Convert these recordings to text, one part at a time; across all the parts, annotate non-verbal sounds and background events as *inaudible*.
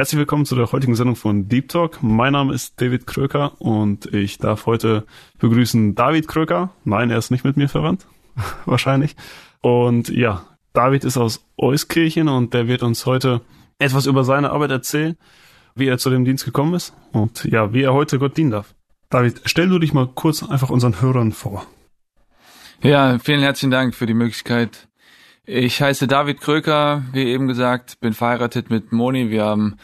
Herzlich willkommen zu der heutigen Sendung von Deep Talk. Mein Name ist David Kröker und ich darf heute begrüßen David Kröker. Nein, er ist nicht mit mir verwandt. *laughs* Wahrscheinlich. Und ja, David ist aus Euskirchen und der wird uns heute etwas über seine Arbeit erzählen, wie er zu dem Dienst gekommen ist und ja, wie er heute Gott dienen darf. David, stell du dich mal kurz einfach unseren Hörern vor. Ja, vielen herzlichen Dank für die Möglichkeit, ich heiße David Kröker, wie eben gesagt, bin verheiratet mit Moni. Wir haben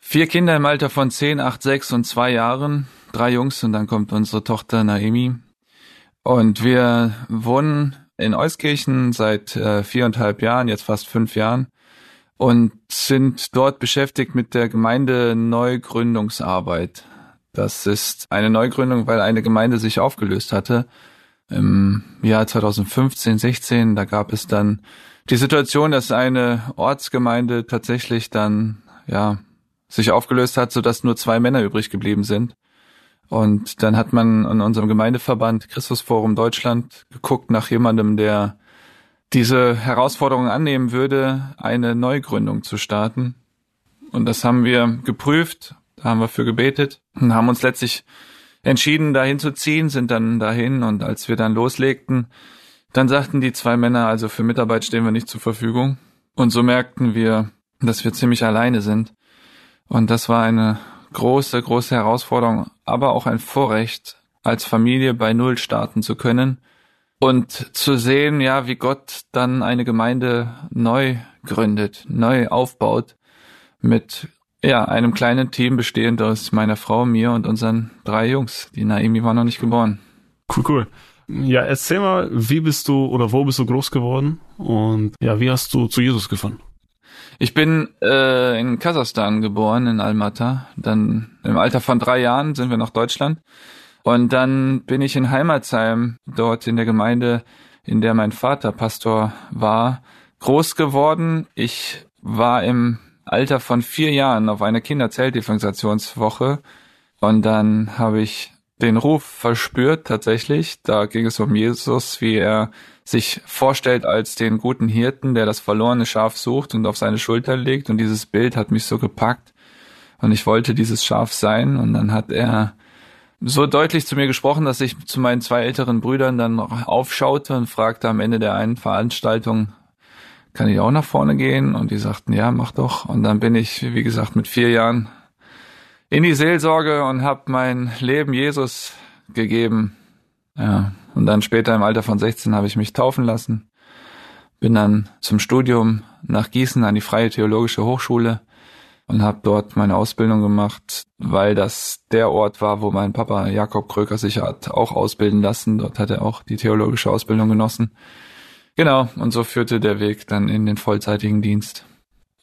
vier Kinder im Alter von 10, 8, 6 und 2 Jahren. Drei Jungs und dann kommt unsere Tochter Naemi. Und wir wohnen in Euskirchen seit äh, viereinhalb Jahren, jetzt fast fünf Jahren und sind dort beschäftigt mit der Gemeinde Neugründungsarbeit. Das ist eine Neugründung, weil eine Gemeinde sich aufgelöst hatte im Jahr 2015, 16, da gab es dann die Situation, dass eine Ortsgemeinde tatsächlich dann, ja, sich aufgelöst hat, sodass nur zwei Männer übrig geblieben sind. Und dann hat man in unserem Gemeindeverband Christusforum Deutschland geguckt nach jemandem, der diese Herausforderung annehmen würde, eine Neugründung zu starten. Und das haben wir geprüft, da haben wir für gebetet und haben uns letztlich entschieden, dahin zu ziehen, sind dann dahin und als wir dann loslegten, dann sagten die zwei Männer, also für Mitarbeit stehen wir nicht zur Verfügung. Und so merkten wir, dass wir ziemlich alleine sind. Und das war eine große, große Herausforderung, aber auch ein Vorrecht, als Familie bei Null starten zu können und zu sehen, ja, wie Gott dann eine Gemeinde neu gründet, neu aufbaut mit ja, einem kleinen Team bestehend aus meiner Frau, mir und unseren drei Jungs. Die Naimi war noch nicht geboren. Cool, cool. Ja, erzähl mal, wie bist du oder wo bist du groß geworden und ja, wie hast du zu Jesus gefunden? Ich bin äh, in Kasachstan geboren, in Almaty. Dann im Alter von drei Jahren sind wir nach Deutschland. Und dann bin ich in Heimatsheim, dort in der Gemeinde, in der mein Vater Pastor war, groß geworden. Ich war im Alter von vier Jahren auf einer Kinderzeltevangelisationswoche und dann habe ich den Ruf verspürt tatsächlich. Da ging es um Jesus, wie er sich vorstellt als den guten Hirten, der das verlorene Schaf sucht und auf seine Schulter legt. Und dieses Bild hat mich so gepackt. Und ich wollte dieses Schaf sein. Und dann hat er so deutlich zu mir gesprochen, dass ich zu meinen zwei älteren Brüdern dann aufschaute und fragte am Ende der einen Veranstaltung, kann ich auch nach vorne gehen? Und die sagten, ja, mach doch. Und dann bin ich, wie gesagt, mit vier Jahren in die Seelsorge und habe mein Leben Jesus gegeben. Ja, und dann später im Alter von 16 habe ich mich taufen lassen. Bin dann zum Studium nach Gießen an die Freie Theologische Hochschule und habe dort meine Ausbildung gemacht, weil das der Ort war, wo mein Papa Jakob Kröker sich hat auch ausbilden lassen. Dort hat er auch die theologische Ausbildung genossen. Genau, und so führte der Weg dann in den vollzeitigen Dienst.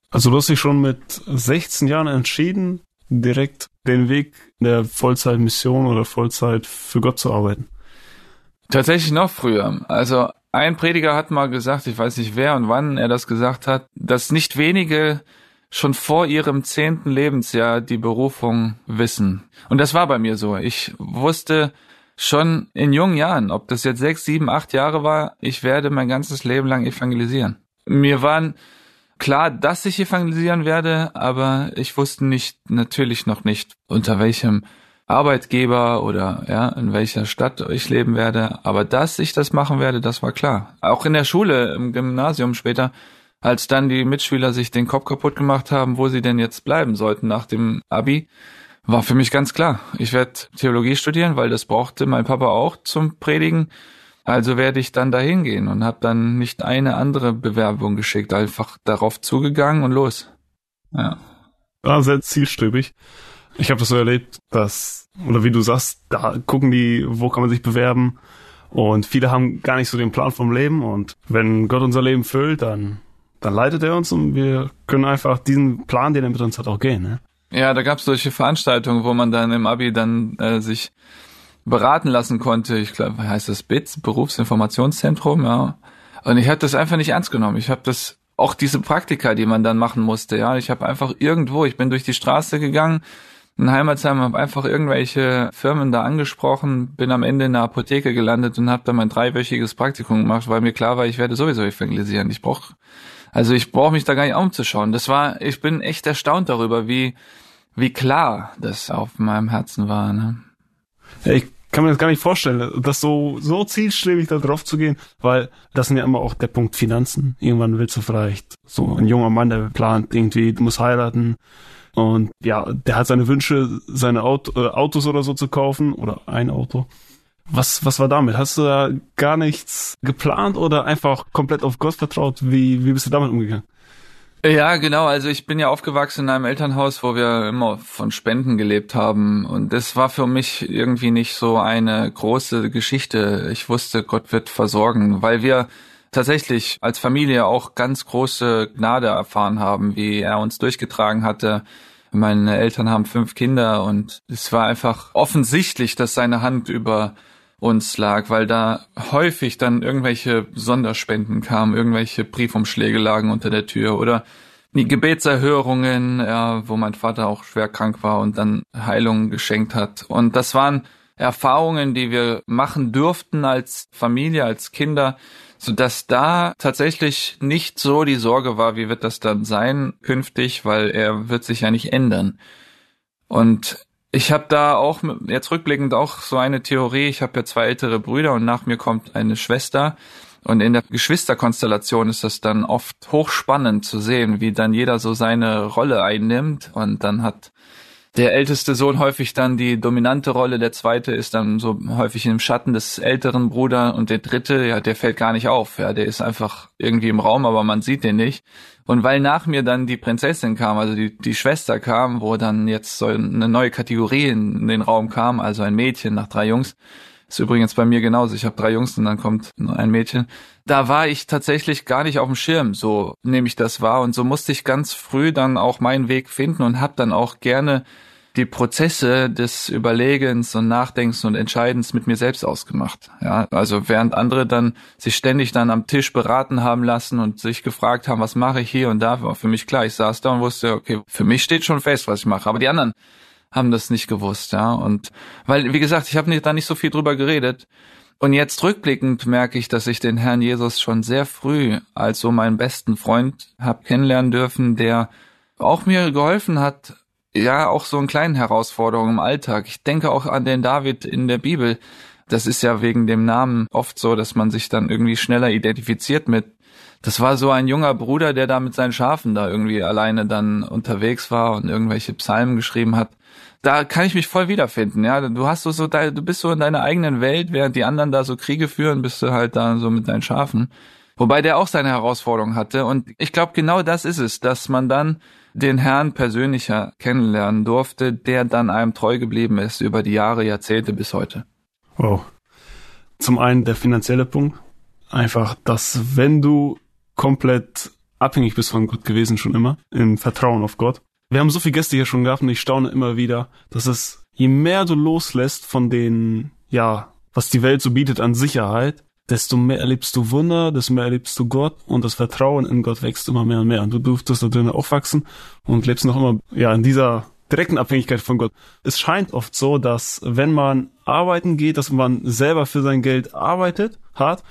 Also du hast dich schon mit 16 Jahren entschieden, direkt den Weg der Vollzeitmission oder Vollzeit für Gott zu arbeiten. Tatsächlich noch früher. Also ein Prediger hat mal gesagt, ich weiß nicht wer und wann er das gesagt hat, dass nicht wenige schon vor ihrem zehnten Lebensjahr die Berufung wissen. Und das war bei mir so. Ich wusste, schon in jungen Jahren, ob das jetzt sechs, sieben, acht Jahre war, ich werde mein ganzes Leben lang evangelisieren. Mir waren klar, dass ich evangelisieren werde, aber ich wusste nicht, natürlich noch nicht, unter welchem Arbeitgeber oder ja, in welcher Stadt ich leben werde. Aber dass ich das machen werde, das war klar. Auch in der Schule, im Gymnasium später, als dann die Mitschüler sich den Kopf kaputt gemacht haben, wo sie denn jetzt bleiben sollten nach dem Abi, war für mich ganz klar. Ich werde Theologie studieren, weil das brauchte mein Papa auch zum Predigen. Also werde ich dann dahin gehen und habe dann nicht eine andere Bewerbung geschickt, einfach darauf zugegangen und los. Ja. War sehr zielstrebig. Ich habe das so erlebt, dass, oder wie du sagst, da gucken die, wo kann man sich bewerben. Und viele haben gar nicht so den Plan vom Leben. Und wenn Gott unser Leben füllt, dann, dann leitet er uns und wir können einfach diesen Plan, den er mit uns hat, auch gehen. Ne? Ja, da gab's solche Veranstaltungen, wo man dann im Abi dann äh, sich beraten lassen konnte. Ich glaube, heißt das BITS, Berufsinformationszentrum, ja. Und ich habe das einfach nicht ernst genommen. Ich habe das auch diese Praktika, die man dann machen musste, ja. Ich habe einfach irgendwo, ich bin durch die Straße gegangen, in Heimatsheim, habe einfach irgendwelche Firmen da angesprochen, bin am Ende in der Apotheke gelandet und habe dann mein dreiwöchiges Praktikum gemacht, weil mir klar war, ich werde sowieso evangelisieren. Ich brauche, also ich brauche mich da gar nicht umzuschauen. Das war, ich bin echt erstaunt darüber, wie wie klar das auf meinem Herzen war. Ne? Ich kann mir das gar nicht vorstellen, das so, so zielstrebig da drauf zu gehen, weil das sind ja immer auch der Punkt Finanzen. Irgendwann willst du vielleicht so ein junger Mann, der plant irgendwie, muss heiraten und ja, der hat seine Wünsche, seine Auto, äh, Autos oder so zu kaufen oder ein Auto. Was, was war damit? Hast du da gar nichts geplant oder einfach komplett auf Gott vertraut? Wie, wie bist du damit umgegangen? Ja, genau. Also ich bin ja aufgewachsen in einem Elternhaus, wo wir immer von Spenden gelebt haben. Und das war für mich irgendwie nicht so eine große Geschichte. Ich wusste, Gott wird versorgen, weil wir tatsächlich als Familie auch ganz große Gnade erfahren haben, wie er uns durchgetragen hatte. Meine Eltern haben fünf Kinder und es war einfach offensichtlich, dass seine Hand über uns lag, weil da häufig dann irgendwelche Sonderspenden kamen, irgendwelche Briefumschläge lagen unter der Tür oder die Gebetserhörungen, ja, wo mein Vater auch schwer krank war und dann Heilung geschenkt hat. Und das waren Erfahrungen, die wir machen durften als Familie, als Kinder, so dass da tatsächlich nicht so die Sorge war, wie wird das dann sein künftig, weil er wird sich ja nicht ändern. Und ich habe da auch jetzt rückblickend auch so eine Theorie. Ich habe ja zwei ältere Brüder und nach mir kommt eine Schwester. Und in der Geschwisterkonstellation ist das dann oft hochspannend zu sehen, wie dann jeder so seine Rolle einnimmt. Und dann hat der älteste Sohn häufig dann die dominante Rolle, der zweite ist dann so häufig im Schatten des älteren Bruders und der dritte, ja, der fällt gar nicht auf, ja, der ist einfach irgendwie im Raum, aber man sieht den nicht. Und weil nach mir dann die Prinzessin kam, also die, die Schwester kam, wo dann jetzt so eine neue Kategorie in den Raum kam, also ein Mädchen nach drei Jungs, ist übrigens bei mir genauso. Ich habe drei Jungs und dann kommt ein Mädchen. Da war ich tatsächlich gar nicht auf dem Schirm, so nehme ich das wahr. Und so musste ich ganz früh dann auch meinen Weg finden und habe dann auch gerne die Prozesse des Überlegens und Nachdenkens und Entscheidens mit mir selbst ausgemacht. Ja, also während andere dann sich ständig dann am Tisch beraten haben lassen und sich gefragt haben, was mache ich hier und da, war für mich klar. Ich saß da und wusste, okay, für mich steht schon fest, was ich mache. Aber die anderen haben das nicht gewusst, ja. Und weil, wie gesagt, ich habe nicht, da nicht so viel drüber geredet. Und jetzt rückblickend merke ich, dass ich den Herrn Jesus schon sehr früh als so meinen besten Freund habe kennenlernen dürfen, der auch mir geholfen hat, ja, auch so in kleinen Herausforderungen im Alltag. Ich denke auch an den David in der Bibel. Das ist ja wegen dem Namen oft so, dass man sich dann irgendwie schneller identifiziert mit. Das war so ein junger Bruder, der da mit seinen Schafen da irgendwie alleine dann unterwegs war und irgendwelche Psalmen geschrieben hat da kann ich mich voll wiederfinden, ja. Du hast so, so du bist so in deiner eigenen Welt, während die anderen da so Kriege führen, bist du halt da so mit deinen Schafen. Wobei der auch seine Herausforderungen hatte. Und ich glaube, genau das ist es, dass man dann den Herrn persönlicher kennenlernen durfte, der dann einem treu geblieben ist über die Jahre, Jahrzehnte bis heute. Wow. Zum einen der finanzielle Punkt. Einfach, dass wenn du komplett abhängig bist von Gott gewesen, schon immer, im Vertrauen auf Gott, wir haben so viele Gäste hier schon gehabt und ich staune immer wieder, dass es, je mehr du loslässt von den, ja, was die Welt so bietet an Sicherheit, desto mehr erlebst du Wunder, desto mehr erlebst du Gott und das Vertrauen in Gott wächst immer mehr und mehr. Und du durftest da drin aufwachsen und lebst noch immer, ja, in dieser direkten Abhängigkeit von Gott. Es scheint oft so, dass wenn man arbeiten geht, dass man selber für sein Geld arbeitet, hat,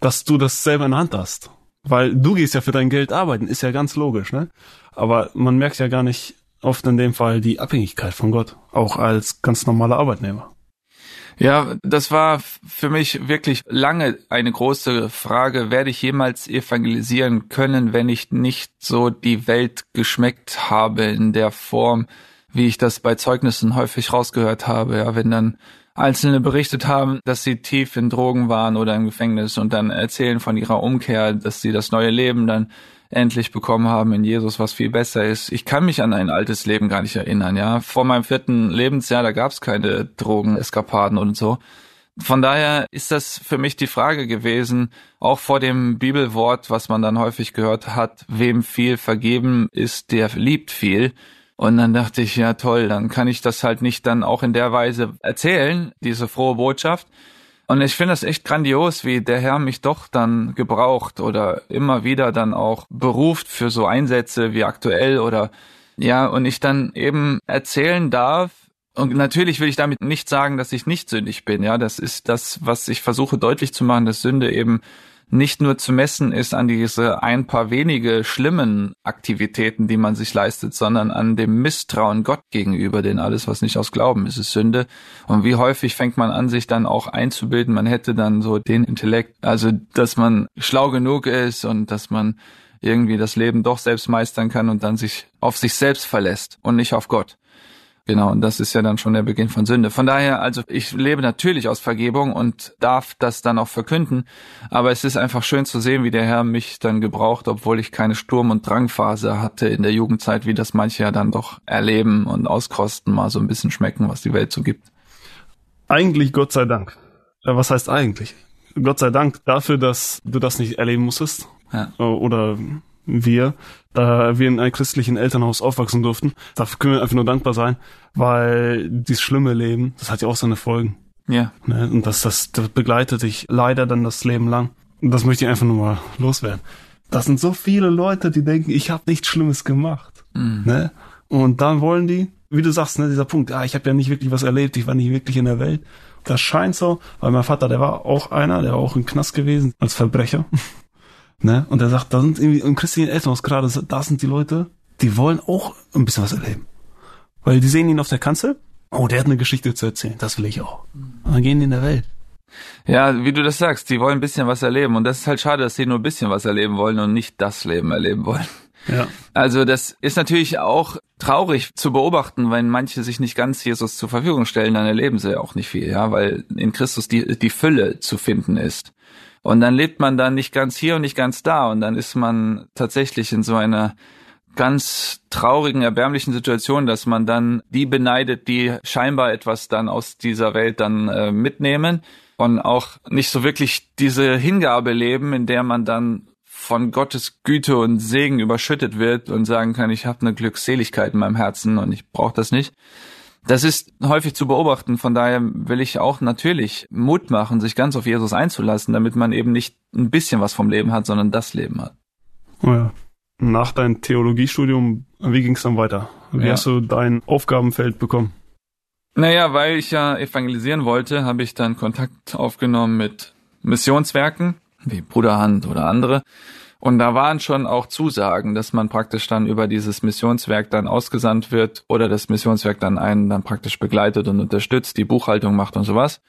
dass du das selber in der Hand hast. Weil du gehst ja für dein Geld arbeiten, ist ja ganz logisch, ne? Aber man merkt ja gar nicht oft in dem Fall die Abhängigkeit von Gott, auch als ganz normaler Arbeitnehmer. Ja, das war für mich wirklich lange eine große Frage. Werde ich jemals evangelisieren können, wenn ich nicht so die Welt geschmeckt habe in der Form, wie ich das bei Zeugnissen häufig rausgehört habe? Ja, wenn dann Einzelne berichtet haben, dass sie tief in Drogen waren oder im Gefängnis und dann erzählen von ihrer Umkehr, dass sie das neue Leben dann endlich bekommen haben in Jesus, was viel besser ist. Ich kann mich an ein altes Leben gar nicht erinnern, ja. Vor meinem vierten Lebensjahr, da gab es keine Drogeneskapaden und so. Von daher ist das für mich die Frage gewesen, auch vor dem Bibelwort, was man dann häufig gehört hat, wem viel vergeben ist, der liebt viel Und dann dachte ich, ja toll, dann kann ich das halt nicht dann auch in der Weise erzählen, diese frohe Botschaft. Und ich finde das echt grandios, wie der Herr mich doch dann gebraucht oder immer wieder dann auch beruft für so Einsätze wie aktuell oder ja, und ich dann eben erzählen darf, und natürlich will ich damit nicht sagen, dass ich nicht sündig bin. Ja, das ist das, was ich versuche deutlich zu machen, dass Sünde eben nicht nur zu messen ist an diese ein paar wenige schlimmen Aktivitäten, die man sich leistet, sondern an dem Misstrauen Gott gegenüber, denn alles, was nicht aus Glauben ist, ist Sünde. Und wie häufig fängt man an, sich dann auch einzubilden, man hätte dann so den Intellekt, also dass man schlau genug ist und dass man irgendwie das Leben doch selbst meistern kann und dann sich auf sich selbst verlässt und nicht auf Gott. Genau, und das ist ja dann schon der Beginn von Sünde. Von daher, also ich lebe natürlich aus Vergebung und darf das dann auch verkünden, aber es ist einfach schön zu sehen, wie der Herr mich dann gebraucht, obwohl ich keine Sturm- und Drangphase hatte in der Jugendzeit, wie das manche ja dann doch erleben und auskosten, mal so ein bisschen schmecken, was die Welt so gibt. Eigentlich Gott sei Dank. Ja, was heißt eigentlich? Gott sei Dank dafür, dass du das nicht erleben musstest. Ja. Oder wir, da wir in einem christlichen Elternhaus aufwachsen durften. Dafür können wir einfach nur dankbar sein, weil dieses schlimme Leben, das hat ja auch seine Folgen. Ja. Ne? Und das, das, das begleitet dich leider dann das Leben lang. Und das möchte ich einfach nur mal loswerden. Das sind so viele Leute, die denken, ich habe nichts Schlimmes gemacht. Mhm. Ne? Und dann wollen die, wie du sagst, ne, dieser Punkt, ah, ich habe ja nicht wirklich was erlebt, ich war nicht wirklich in der Welt. Das scheint so, weil mein Vater, der war auch einer, der war auch im Knast gewesen als Verbrecher. Ne? Und er sagt, da sind irgendwie im christlichen Elternhaus gerade, da sind die Leute, die wollen auch ein bisschen was erleben. Weil die sehen ihn auf der Kanzel, oh, der hat eine Geschichte zu erzählen, das will ich auch. Und dann gehen die in der Welt. Ja, wie du das sagst, die wollen ein bisschen was erleben. Und das ist halt schade, dass sie nur ein bisschen was erleben wollen und nicht das Leben erleben wollen. Ja. Also das ist natürlich auch traurig zu beobachten, wenn manche sich nicht ganz Jesus zur Verfügung stellen, dann erleben sie ja auch nicht viel, ja, weil in Christus die, die Fülle zu finden ist. Und dann lebt man dann nicht ganz hier und nicht ganz da und dann ist man tatsächlich in so einer ganz traurigen, erbärmlichen Situation, dass man dann die beneidet, die scheinbar etwas dann aus dieser Welt dann äh, mitnehmen und auch nicht so wirklich diese Hingabe leben, in der man dann von Gottes Güte und Segen überschüttet wird und sagen kann, ich habe eine Glückseligkeit in meinem Herzen und ich brauche das nicht. Das ist häufig zu beobachten, von daher will ich auch natürlich Mut machen, sich ganz auf Jesus einzulassen, damit man eben nicht ein bisschen was vom Leben hat, sondern das Leben hat. Oh ja. Nach deinem Theologiestudium, wie ging es dann weiter? Wie ja. hast du dein Aufgabenfeld bekommen? Naja, weil ich ja evangelisieren wollte, habe ich dann Kontakt aufgenommen mit Missionswerken, wie Bruderhand oder andere und da waren schon auch Zusagen, dass man praktisch dann über dieses Missionswerk dann ausgesandt wird oder das Missionswerk dann einen dann praktisch begleitet und unterstützt, die Buchhaltung macht und sowas.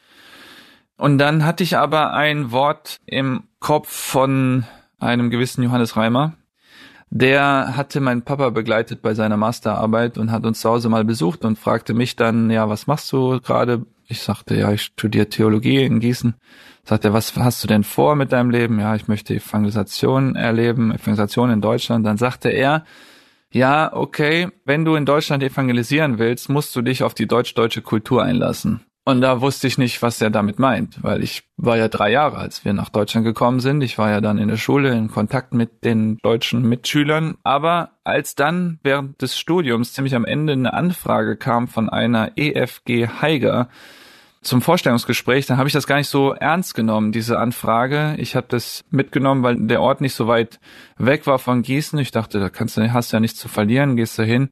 Und dann hatte ich aber ein Wort im Kopf von einem gewissen Johannes Reimer. Der hatte meinen Papa begleitet bei seiner Masterarbeit und hat uns zu Hause mal besucht und fragte mich dann, ja, was machst du gerade? Ich sagte, ja, ich studiere Theologie in Gießen. Sagt er, was hast du denn vor mit deinem Leben? Ja, ich möchte Evangelisation erleben, Evangelisation in Deutschland. Dann sagte er, ja, okay, wenn du in Deutschland evangelisieren willst, musst du dich auf die deutsch-deutsche Kultur einlassen. Und da wusste ich nicht, was er damit meint, weil ich war ja drei Jahre, als wir nach Deutschland gekommen sind. Ich war ja dann in der Schule in Kontakt mit den deutschen Mitschülern. Aber als dann während des Studiums ziemlich am Ende eine Anfrage kam von einer EFG Heiger, zum Vorstellungsgespräch, dann habe ich das gar nicht so ernst genommen, diese Anfrage. Ich habe das mitgenommen, weil der Ort nicht so weit weg war von Gießen. Ich dachte, da kannst du, hast ja nichts zu verlieren, gehst du hin.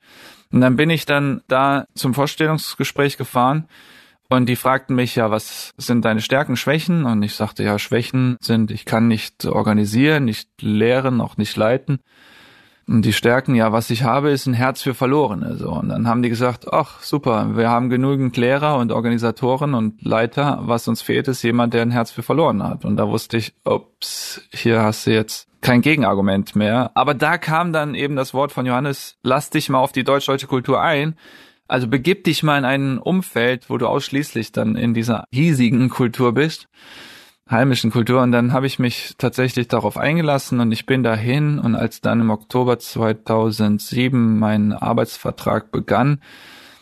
Und dann bin ich dann da zum Vorstellungsgespräch gefahren und die fragten mich ja, was sind deine Stärken, Schwächen? Und ich sagte, ja, Schwächen sind, ich kann nicht organisieren, nicht lehren, auch nicht leiten. Und die Stärken, ja, was ich habe, ist ein Herz für Verlorene. So. Und dann haben die gesagt, ach, super, wir haben genügend Lehrer und Organisatoren und Leiter. Was uns fehlt, ist jemand, der ein Herz für Verlorene hat. Und da wusste ich, ups, hier hast du jetzt kein Gegenargument mehr. Aber da kam dann eben das Wort von Johannes, lass dich mal auf die deutsch-deutsche Kultur ein. Also begib dich mal in ein Umfeld, wo du ausschließlich dann in dieser hiesigen Kultur bist heimischen Kultur. Und dann habe ich mich tatsächlich darauf eingelassen und ich bin dahin. Und als dann im Oktober 2007 mein Arbeitsvertrag begann,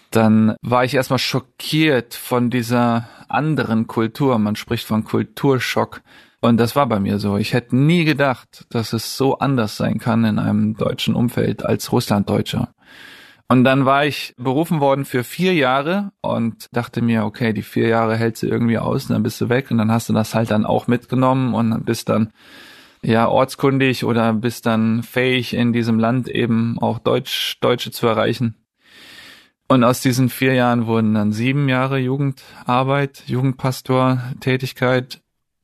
dann war ich erstmal schockiert von dieser anderen Kultur. Man spricht von Kulturschock. Und das war bei mir so. Ich hätte nie gedacht, dass es so anders sein kann in einem deutschen Umfeld als Russlanddeutscher. Und dann war ich berufen worden für vier Jahre und dachte mir, okay, die vier Jahre hältst du irgendwie aus und dann bist du weg und dann hast du das halt dann auch mitgenommen und bist dann ja ortskundig oder bist dann fähig in diesem Land eben auch Deutsch, Deutsche zu erreichen. Und aus diesen vier Jahren wurden dann sieben Jahre Jugendarbeit, Jugendpastor, Tätigkeit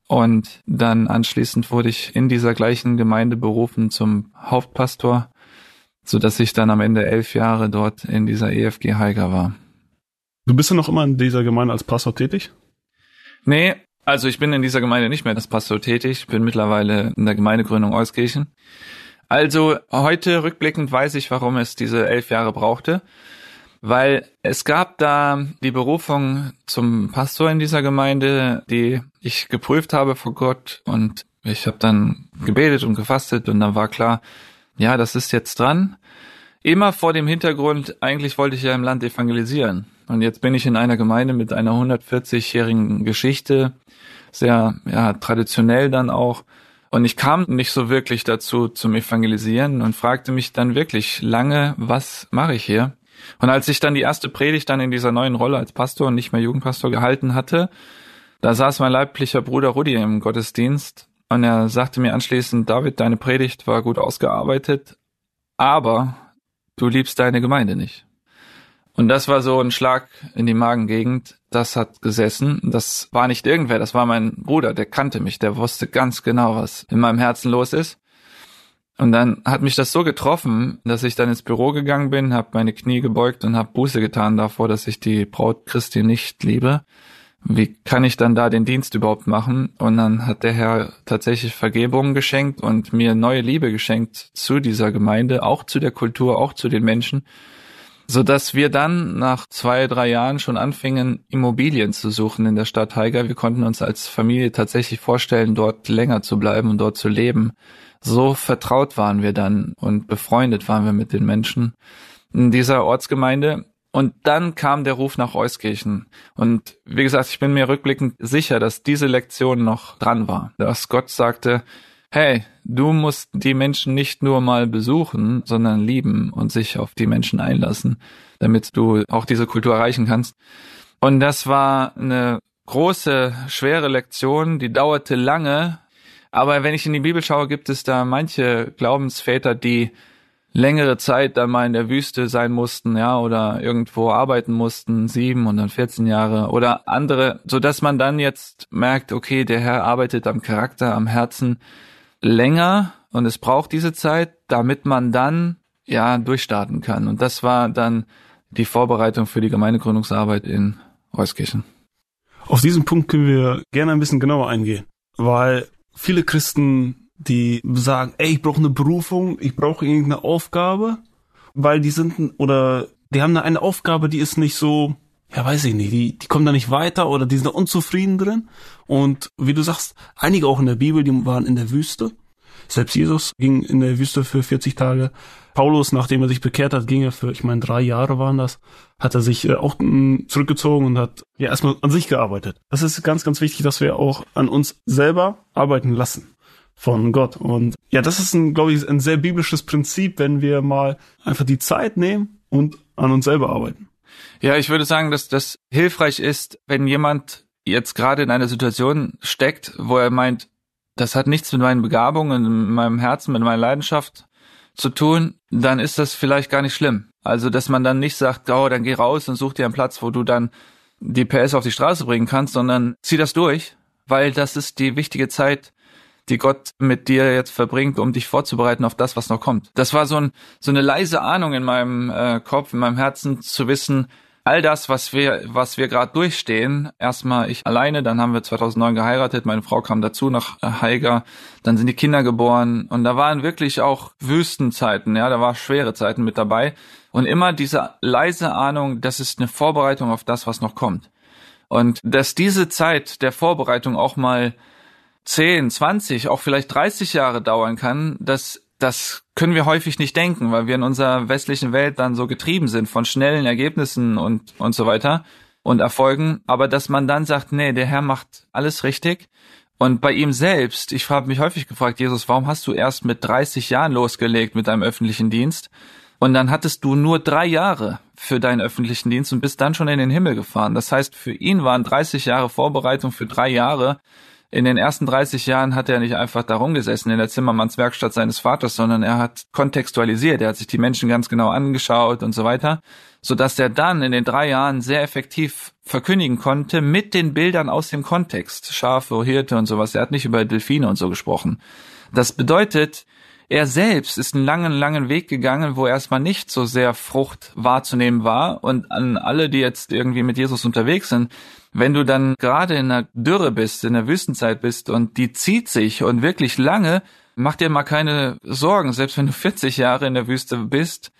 und dann anschließend wurde ich in dieser gleichen Gemeinde berufen zum Hauptpastor so dass ich dann am Ende elf Jahre dort in dieser EFG Heiger war. Du bist ja noch immer in dieser Gemeinde als Pastor tätig? Nee, also ich bin in dieser Gemeinde nicht mehr als Pastor tätig, bin mittlerweile in der Gemeindegründung Euskirchen. Also heute rückblickend weiß ich, warum es diese elf Jahre brauchte, weil es gab da die Berufung zum Pastor in dieser Gemeinde, die ich geprüft habe vor Gott und ich habe dann gebetet und gefastet und dann war klar, ja, das ist jetzt dran. Immer vor dem Hintergrund, eigentlich wollte ich ja im Land evangelisieren. Und jetzt bin ich in einer Gemeinde mit einer 140-jährigen Geschichte, sehr ja, traditionell dann auch. Und ich kam nicht so wirklich dazu zum Evangelisieren und fragte mich dann wirklich lange, was mache ich hier? Und als ich dann die erste Predigt dann in dieser neuen Rolle als Pastor und nicht mehr Jugendpastor gehalten hatte, da saß mein leiblicher Bruder Rudi im Gottesdienst und er sagte mir anschließend, David, deine Predigt war gut ausgearbeitet, aber du liebst deine Gemeinde nicht. Und das war so ein Schlag in die Magengegend. Das hat gesessen. Das war nicht irgendwer, das war mein Bruder, der kannte mich, der wusste ganz genau, was in meinem Herzen los ist. Und dann hat mich das so getroffen, dass ich dann ins Büro gegangen bin, habe meine Knie gebeugt und habe Buße getan davor, dass ich die Braut Christi nicht liebe wie kann ich dann da den Dienst überhaupt machen? Und dann hat der Herr tatsächlich Vergebung geschenkt und mir neue Liebe geschenkt zu dieser Gemeinde, auch zu der Kultur, auch zu den Menschen, so dass wir dann nach zwei, drei Jahren schon anfingen, Immobilien zu suchen in der Stadt Haiger. Wir konnten uns als Familie tatsächlich vorstellen, dort länger zu bleiben und dort zu leben. So vertraut waren wir dann und befreundet waren wir mit den Menschen in dieser Ortsgemeinde. Und dann kam der Ruf nach Euskirchen. Und wie gesagt, ich bin mir rückblickend sicher, dass diese Lektion noch dran war. Dass Gott sagte, hey, du musst die Menschen nicht nur mal besuchen, sondern lieben und sich auf die Menschen einlassen, damit du auch diese Kultur erreichen kannst. Und das war eine große, schwere Lektion, die dauerte lange. Aber wenn ich in die Bibel schaue, gibt es da manche Glaubensväter, die längere Zeit dann mal in der Wüste sein mussten, ja, oder irgendwo arbeiten mussten, sieben und dann 14 Jahre oder andere, so dass man dann jetzt merkt, okay, der Herr arbeitet am Charakter, am Herzen länger und es braucht diese Zeit, damit man dann, ja, durchstarten kann. Und das war dann die Vorbereitung für die Gemeindegründungsarbeit in Euskirchen. Auf diesen Punkt können wir gerne ein bisschen genauer eingehen, weil viele Christen die sagen, ey, ich brauche eine Berufung, ich brauche irgendeine Aufgabe, weil die sind oder die haben da eine Aufgabe, die ist nicht so, ja, weiß ich nicht, die, die kommen da nicht weiter oder die sind da unzufrieden drin. Und wie du sagst, einige auch in der Bibel, die waren in der Wüste. Selbst Jesus ging in der Wüste für 40 Tage. Paulus, nachdem er sich bekehrt hat, ging er für, ich meine, drei Jahre waren das, hat er sich äh, auch zurückgezogen und hat ja erstmal an sich gearbeitet. Das ist ganz, ganz wichtig, dass wir auch an uns selber arbeiten lassen von Gott. Und ja, das ist ein, glaube ich, ein sehr biblisches Prinzip, wenn wir mal einfach die Zeit nehmen und an uns selber arbeiten. Ja, ich würde sagen, dass das hilfreich ist, wenn jemand jetzt gerade in einer Situation steckt, wo er meint, das hat nichts mit meinen Begabungen, mit meinem Herzen, mit meiner Leidenschaft zu tun, dann ist das vielleicht gar nicht schlimm. Also, dass man dann nicht sagt, oh, dann geh raus und such dir einen Platz, wo du dann die PS auf die Straße bringen kannst, sondern zieh das durch, weil das ist die wichtige Zeit, die Gott mit dir jetzt verbringt, um dich vorzubereiten auf das, was noch kommt. Das war so, ein, so eine leise Ahnung in meinem äh, Kopf, in meinem Herzen zu wissen, all das, was wir, was wir gerade durchstehen, erstmal ich alleine, dann haben wir 2009 geheiratet, meine Frau kam dazu nach äh, Haiger, dann sind die Kinder geboren und da waren wirklich auch Wüstenzeiten, ja, da war schwere Zeiten mit dabei und immer diese leise Ahnung, das ist eine Vorbereitung auf das, was noch kommt. Und dass diese Zeit der Vorbereitung auch mal 10, 20, auch vielleicht 30 Jahre dauern kann, das, das können wir häufig nicht denken, weil wir in unserer westlichen Welt dann so getrieben sind von schnellen Ergebnissen und, und so weiter und Erfolgen. Aber dass man dann sagt, nee, der Herr macht alles richtig. Und bei ihm selbst, ich habe mich häufig gefragt, Jesus, warum hast du erst mit 30 Jahren losgelegt mit deinem öffentlichen Dienst? Und dann hattest du nur drei Jahre für deinen öffentlichen Dienst und bist dann schon in den Himmel gefahren. Das heißt, für ihn waren 30 Jahre Vorbereitung für drei Jahre. In den ersten 30 Jahren hat er nicht einfach da rumgesessen in der Zimmermannswerkstatt seines Vaters, sondern er hat kontextualisiert. Er hat sich die Menschen ganz genau angeschaut und so weiter, sodass er dann in den drei Jahren sehr effektiv verkündigen konnte mit den Bildern aus dem Kontext. Schafe, Hirte und sowas. Er hat nicht über Delfine und so gesprochen. Das bedeutet, er selbst ist einen langen, langen Weg gegangen, wo erstmal nicht so sehr Frucht wahrzunehmen war. Und an alle, die jetzt irgendwie mit Jesus unterwegs sind, wenn du dann gerade in einer Dürre bist, in der Wüstenzeit bist und die zieht sich und wirklich lange, mach dir mal keine Sorgen. Selbst wenn du 40 Jahre in der Wüste bist,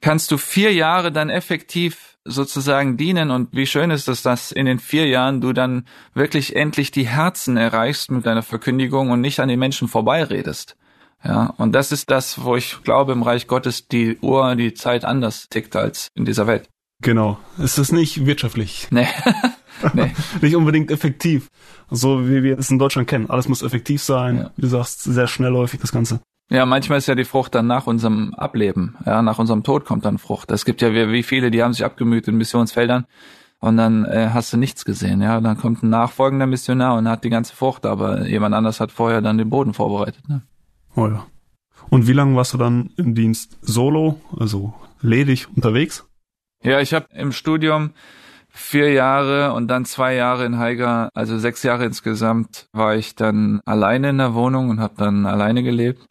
kannst du vier Jahre dann effektiv sozusagen dienen. Und wie schön ist es, dass in den vier Jahren du dann wirklich endlich die Herzen erreichst mit deiner Verkündigung und nicht an den Menschen vorbeiredest. Ja, und das ist das, wo ich glaube, im Reich Gottes die Uhr, die Zeit anders tickt als in dieser Welt. Genau. Es ist nicht wirtschaftlich. Nee. *laughs* nee. nicht unbedingt effektiv. So wie wir es in Deutschland kennen. Alles muss effektiv sein. Ja. Wie du sagst, sehr schnellläufig das Ganze. Ja, manchmal ist ja die Frucht dann nach unserem Ableben. Ja, nach unserem Tod kommt dann Frucht. Es gibt ja wie, viele, die haben sich abgemüht in Missionsfeldern und dann äh, hast du nichts gesehen. Ja, dann kommt ein nachfolgender Missionar und hat die ganze Frucht, aber jemand anders hat vorher dann den Boden vorbereitet. Ne? Oh ja. Und wie lange warst du dann im Dienst solo, also ledig unterwegs? Ja, ich habe im Studium vier Jahre und dann zwei Jahre in Haiger, also sechs Jahre insgesamt, war ich dann alleine in der Wohnung und habe dann alleine gelebt.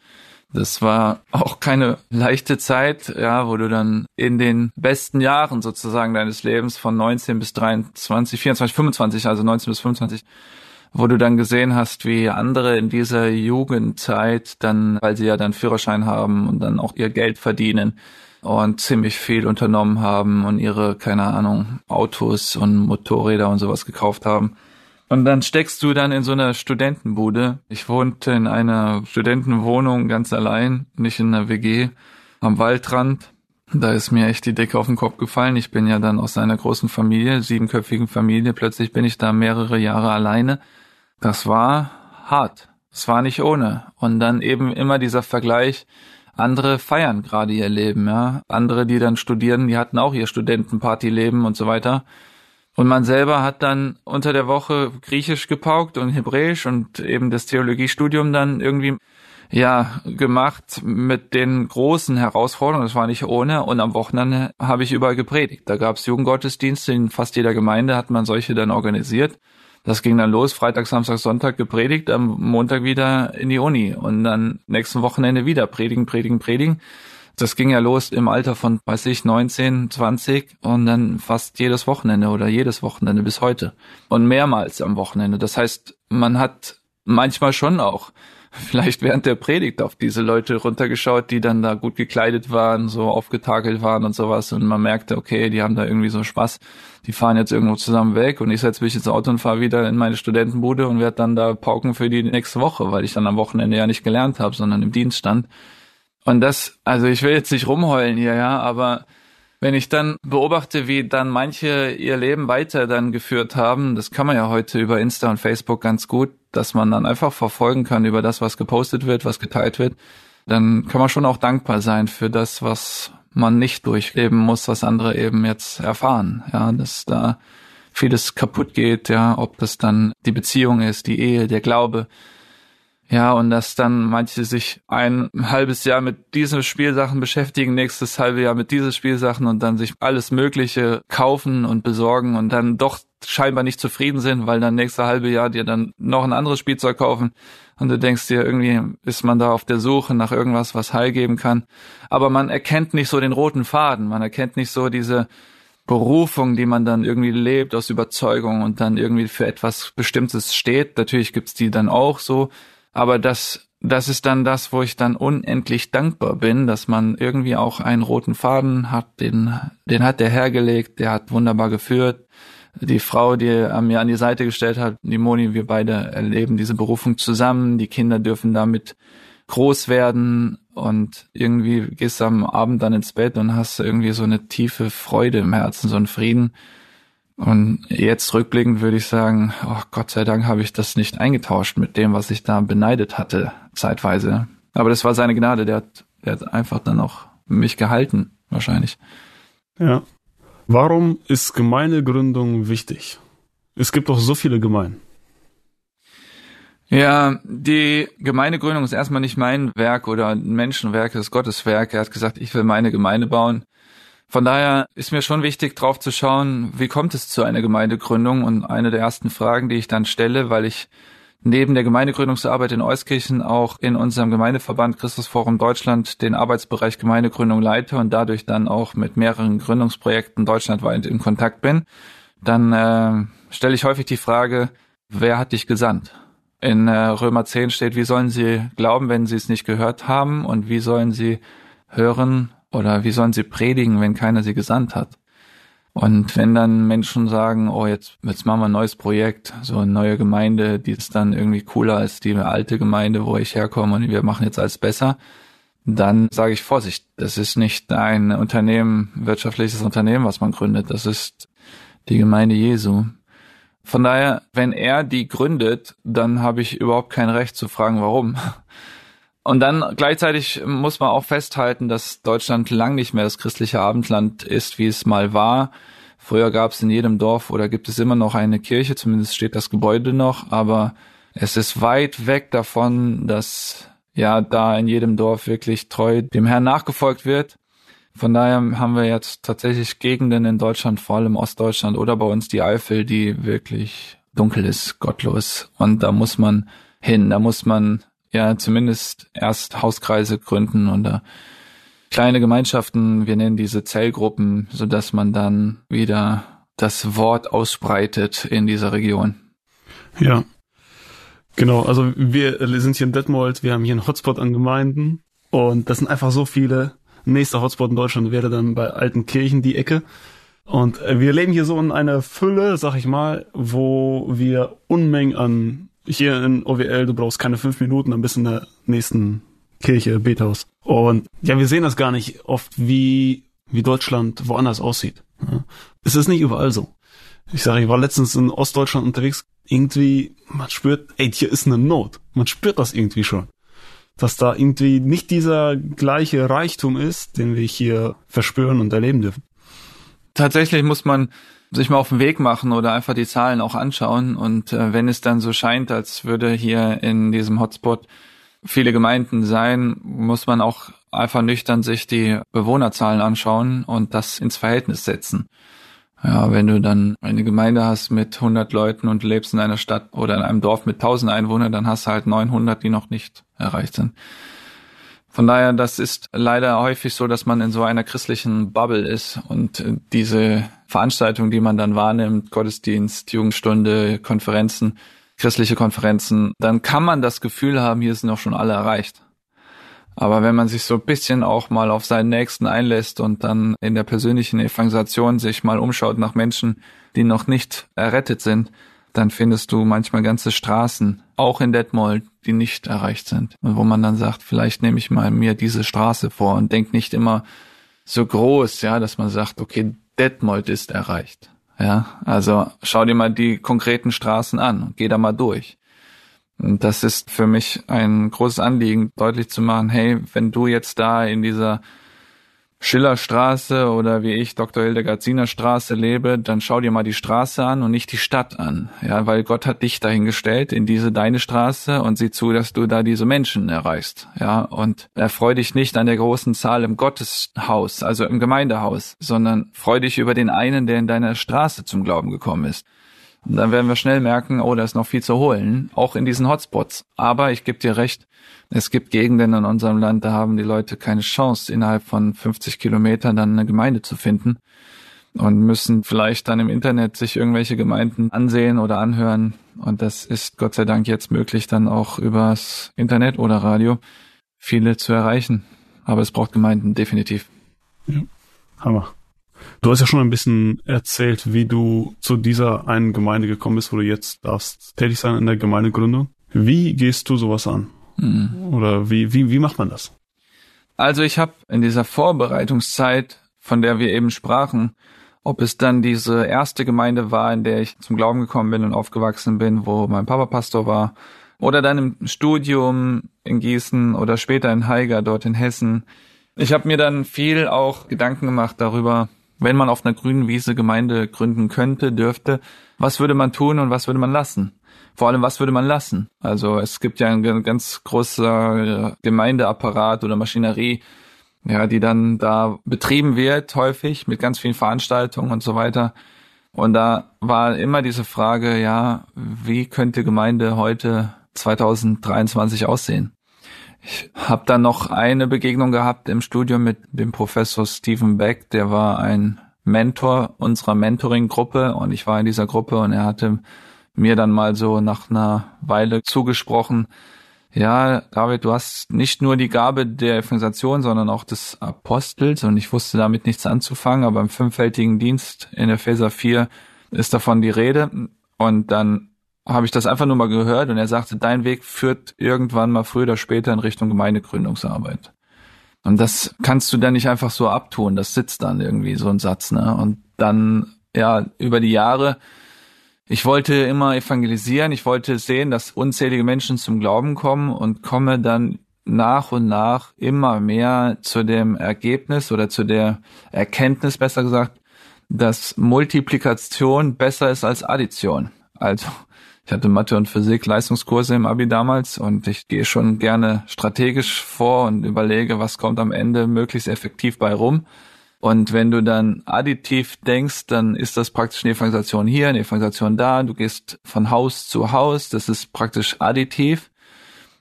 Das war auch keine leichte Zeit, ja, wo du dann in den besten Jahren sozusagen deines Lebens von 19 bis 23, 24, 25, also 19 bis 25, wo du dann gesehen hast, wie andere in dieser Jugendzeit dann, weil sie ja dann Führerschein haben und dann auch ihr Geld verdienen und ziemlich viel unternommen haben und ihre, keine Ahnung, Autos und Motorräder und sowas gekauft haben. Und dann steckst du dann in so einer Studentenbude. Ich wohnte in einer Studentenwohnung ganz allein, nicht in einer WG, am Waldrand. Da ist mir echt die Decke auf den Kopf gefallen. Ich bin ja dann aus einer großen Familie, siebenköpfigen Familie. Plötzlich bin ich da mehrere Jahre alleine. Das war hart. Es war nicht ohne. Und dann eben immer dieser Vergleich. Andere feiern gerade ihr Leben, ja. Andere, die dann studieren, die hatten auch ihr Studentenpartyleben und so weiter. Und man selber hat dann unter der Woche Griechisch gepaukt und Hebräisch und eben das Theologiestudium dann irgendwie ja gemacht mit den großen Herausforderungen. Das war nicht ohne. Und am Wochenende habe ich überall gepredigt. Da gab es Jugendgottesdienste in fast jeder Gemeinde hat man solche dann organisiert. Das ging dann los, Freitag, Samstag, Sonntag gepredigt, am Montag wieder in die Uni und dann nächsten Wochenende wieder predigen, predigen, predigen. Das ging ja los im Alter von, weiß ich, 19, 20 und dann fast jedes Wochenende oder jedes Wochenende bis heute. Und mehrmals am Wochenende. Das heißt, man hat manchmal schon auch vielleicht während der Predigt auf diese Leute runtergeschaut, die dann da gut gekleidet waren, so aufgetakelt waren und sowas. Und man merkte, okay, die haben da irgendwie so Spaß. Die fahren jetzt irgendwo zusammen weg und ich setze mich ins Auto und fahre wieder in meine Studentenbude und werde dann da pauken für die nächste Woche, weil ich dann am Wochenende ja nicht gelernt habe, sondern im Dienst stand. Und das, also ich will jetzt nicht rumheulen hier, ja, aber wenn ich dann beobachte, wie dann manche ihr Leben weiter dann geführt haben, das kann man ja heute über Insta und Facebook ganz gut, dass man dann einfach verfolgen kann über das, was gepostet wird, was geteilt wird, dann kann man schon auch dankbar sein für das, was man nicht durchleben muss, was andere eben jetzt erfahren, ja, dass da vieles kaputt geht, ja, ob das dann die Beziehung ist, die Ehe, der Glaube, ja, und dass dann manche sich ein halbes Jahr mit diesen Spielsachen beschäftigen, nächstes halbe Jahr mit diesen Spielsachen und dann sich alles Mögliche kaufen und besorgen und dann doch scheinbar nicht zufrieden sind, weil dann nächste halbe Jahr dir dann noch ein anderes Spielzeug kaufen und du denkst dir, irgendwie ist man da auf der Suche nach irgendwas, was Heil geben kann. Aber man erkennt nicht so den roten Faden, man erkennt nicht so diese Berufung, die man dann irgendwie lebt aus Überzeugung und dann irgendwie für etwas Bestimmtes steht. Natürlich gibt's die dann auch so, aber das, das ist dann das, wo ich dann unendlich dankbar bin, dass man irgendwie auch einen roten Faden hat, den, den hat der hergelegt, der hat wunderbar geführt. Die Frau, die er mir an die Seite gestellt hat, die Moni, wir beide erleben diese Berufung zusammen. Die Kinder dürfen damit groß werden und irgendwie gehst du am Abend dann ins Bett und hast irgendwie so eine tiefe Freude im Herzen, so einen Frieden. Und jetzt rückblickend würde ich sagen, oh Gott sei Dank habe ich das nicht eingetauscht mit dem, was ich da beneidet hatte, zeitweise. Aber das war seine Gnade, der hat, der hat einfach dann auch mich gehalten. wahrscheinlich. Ja. Warum ist Gemeindegründung wichtig? Es gibt doch so viele Gemeinden. Ja, die Gemeindegründung ist erstmal nicht mein Werk oder ein Menschenwerk, es ist Gottes Werk. Er hat gesagt, ich will meine Gemeinde bauen. Von daher ist mir schon wichtig, drauf zu schauen, wie kommt es zu einer Gemeindegründung? Und eine der ersten Fragen, die ich dann stelle, weil ich neben der Gemeindegründungsarbeit in Euskirchen auch in unserem Gemeindeverband Christusforum Deutschland den Arbeitsbereich Gemeindegründung leite und dadurch dann auch mit mehreren Gründungsprojekten deutschlandweit in Kontakt bin, dann äh, stelle ich häufig die Frage, wer hat dich gesandt? In äh, Römer 10 steht, wie sollen sie glauben, wenn sie es nicht gehört haben und wie sollen sie hören oder wie sollen sie predigen, wenn keiner sie gesandt hat? Und wenn dann Menschen sagen, oh, jetzt, jetzt machen wir ein neues Projekt, so eine neue Gemeinde, die ist dann irgendwie cooler als die alte Gemeinde, wo ich herkomme und wir machen jetzt alles besser, dann sage ich Vorsicht, das ist nicht ein Unternehmen, wirtschaftliches Unternehmen, was man gründet, das ist die Gemeinde Jesu. Von daher, wenn er die gründet, dann habe ich überhaupt kein Recht zu fragen, warum. Und dann gleichzeitig muss man auch festhalten, dass Deutschland lang nicht mehr das christliche Abendland ist, wie es mal war. Früher gab es in jedem Dorf oder gibt es immer noch eine Kirche, zumindest steht das Gebäude noch, aber es ist weit weg davon, dass ja da in jedem Dorf wirklich treu dem Herrn nachgefolgt wird. Von daher haben wir jetzt tatsächlich Gegenden in Deutschland, vor allem Ostdeutschland oder bei uns die Eifel, die wirklich dunkel ist, gottlos. Und da muss man hin, da muss man ja zumindest erst Hauskreise gründen oder kleine Gemeinschaften, wir nennen diese Zellgruppen, so dass man dann wieder das Wort ausbreitet in dieser Region. Ja. Genau, also wir sind hier in Detmold, wir haben hier einen Hotspot an Gemeinden und das sind einfach so viele. Nächster Hotspot in Deutschland wäre dann bei Altenkirchen die Ecke. Und wir leben hier so in einer Fülle, sag ich mal, wo wir Unmengen an hier in OWL, du brauchst keine fünf Minuten, dann bist du in der nächsten Kirche, Bethaus. Und ja, wir sehen das gar nicht oft, wie, wie Deutschland woanders aussieht. Es ist nicht überall so. Ich sage, ich war letztens in Ostdeutschland unterwegs, irgendwie, man spürt, ey, hier ist eine Not. Man spürt das irgendwie schon. Dass da irgendwie nicht dieser gleiche Reichtum ist, den wir hier verspüren und erleben dürfen. Tatsächlich muss man sich mal auf den Weg machen oder einfach die Zahlen auch anschauen. Und äh, wenn es dann so scheint, als würde hier in diesem Hotspot viele Gemeinden sein, muss man auch einfach nüchtern sich die Bewohnerzahlen anschauen und das ins Verhältnis setzen. Ja, wenn du dann eine Gemeinde hast mit 100 Leuten und lebst in einer Stadt oder in einem Dorf mit 1000 Einwohnern, dann hast du halt 900, die noch nicht erreicht sind. Von daher, das ist leider häufig so, dass man in so einer christlichen Bubble ist und diese Veranstaltungen, die man dann wahrnimmt, Gottesdienst, Jugendstunde, Konferenzen, christliche Konferenzen, dann kann man das Gefühl haben, hier sind auch schon alle erreicht. Aber wenn man sich so ein bisschen auch mal auf seinen Nächsten einlässt und dann in der persönlichen Evangelisation sich mal umschaut nach Menschen, die noch nicht errettet sind, dann findest du manchmal ganze Straßen, auch in Detmold, die nicht erreicht sind. Und wo man dann sagt, vielleicht nehme ich mal mir diese Straße vor und denk nicht immer so groß, ja, dass man sagt, okay, Detmold ist erreicht. Ja, also schau dir mal die konkreten Straßen an und geh da mal durch. Und das ist für mich ein großes Anliegen, deutlich zu machen, hey, wenn du jetzt da in dieser Schillerstraße oder wie ich Dr. Hildegard Siener Straße lebe, dann schau dir mal die Straße an und nicht die Stadt an. Ja, weil Gott hat dich dahingestellt in diese deine Straße und sieh zu, dass du da diese Menschen erreichst. Ja, und erfreu dich nicht an der großen Zahl im Gotteshaus, also im Gemeindehaus, sondern freu dich über den einen, der in deiner Straße zum Glauben gekommen ist. Und dann werden wir schnell merken, oh, da ist noch viel zu holen, auch in diesen Hotspots. Aber ich gebe dir recht, es gibt Gegenden in unserem Land, da haben die Leute keine Chance, innerhalb von 50 Kilometern dann eine Gemeinde zu finden und müssen vielleicht dann im Internet sich irgendwelche Gemeinden ansehen oder anhören. Und das ist Gott sei Dank jetzt möglich, dann auch übers Internet oder Radio viele zu erreichen. Aber es braucht Gemeinden, definitiv. Ja, Hammer. Du hast ja schon ein bisschen erzählt, wie du zu dieser einen Gemeinde gekommen bist, wo du jetzt darfst tätig sein in der Gemeindegründung. Wie gehst du sowas an? Mhm. Oder wie, wie, wie macht man das? Also ich habe in dieser Vorbereitungszeit, von der wir eben sprachen, ob es dann diese erste Gemeinde war, in der ich zum Glauben gekommen bin und aufgewachsen bin, wo mein Papa Pastor war, oder dann im Studium in Gießen oder später in Haiger, dort in Hessen, Ich habe mir dann viel auch Gedanken gemacht darüber, wenn man auf einer grünen Wiese Gemeinde gründen könnte, dürfte, was würde man tun und was würde man lassen? Vor allem, was würde man lassen? Also es gibt ja ein ganz großer Gemeindeapparat oder Maschinerie, ja, die dann da betrieben wird, häufig mit ganz vielen Veranstaltungen und so weiter. Und da war immer diese Frage, ja, wie könnte Gemeinde heute 2023 aussehen? Ich habe dann noch eine Begegnung gehabt im Studium mit dem Professor Stephen Beck, der war ein Mentor unserer Mentoring-Gruppe und ich war in dieser Gruppe und er hatte mir dann mal so nach einer Weile zugesprochen, ja, David, du hast nicht nur die Gabe der Evangelisation, sondern auch des Apostels und ich wusste damit nichts anzufangen, aber im fünffältigen Dienst in Epheser 4 ist davon die Rede und dann habe ich das einfach nur mal gehört und er sagte, dein Weg führt irgendwann mal früher oder später in Richtung Gemeindegründungsarbeit. Und das kannst du dann nicht einfach so abtun, das sitzt dann irgendwie so ein Satz, ne? Und dann, ja, über die Jahre ich wollte immer evangelisieren, ich wollte sehen, dass unzählige Menschen zum Glauben kommen und komme dann nach und nach immer mehr zu dem Ergebnis oder zu der Erkenntnis, besser gesagt, dass Multiplikation besser ist als Addition. Also ich hatte Mathe und Physik Leistungskurse im Abi damals und ich gehe schon gerne strategisch vor und überlege, was kommt am Ende möglichst effektiv bei rum. Und wenn du dann additiv denkst, dann ist das praktisch eine Evangelisation hier, eine Evangelisation da. Du gehst von Haus zu Haus. Das ist praktisch additiv.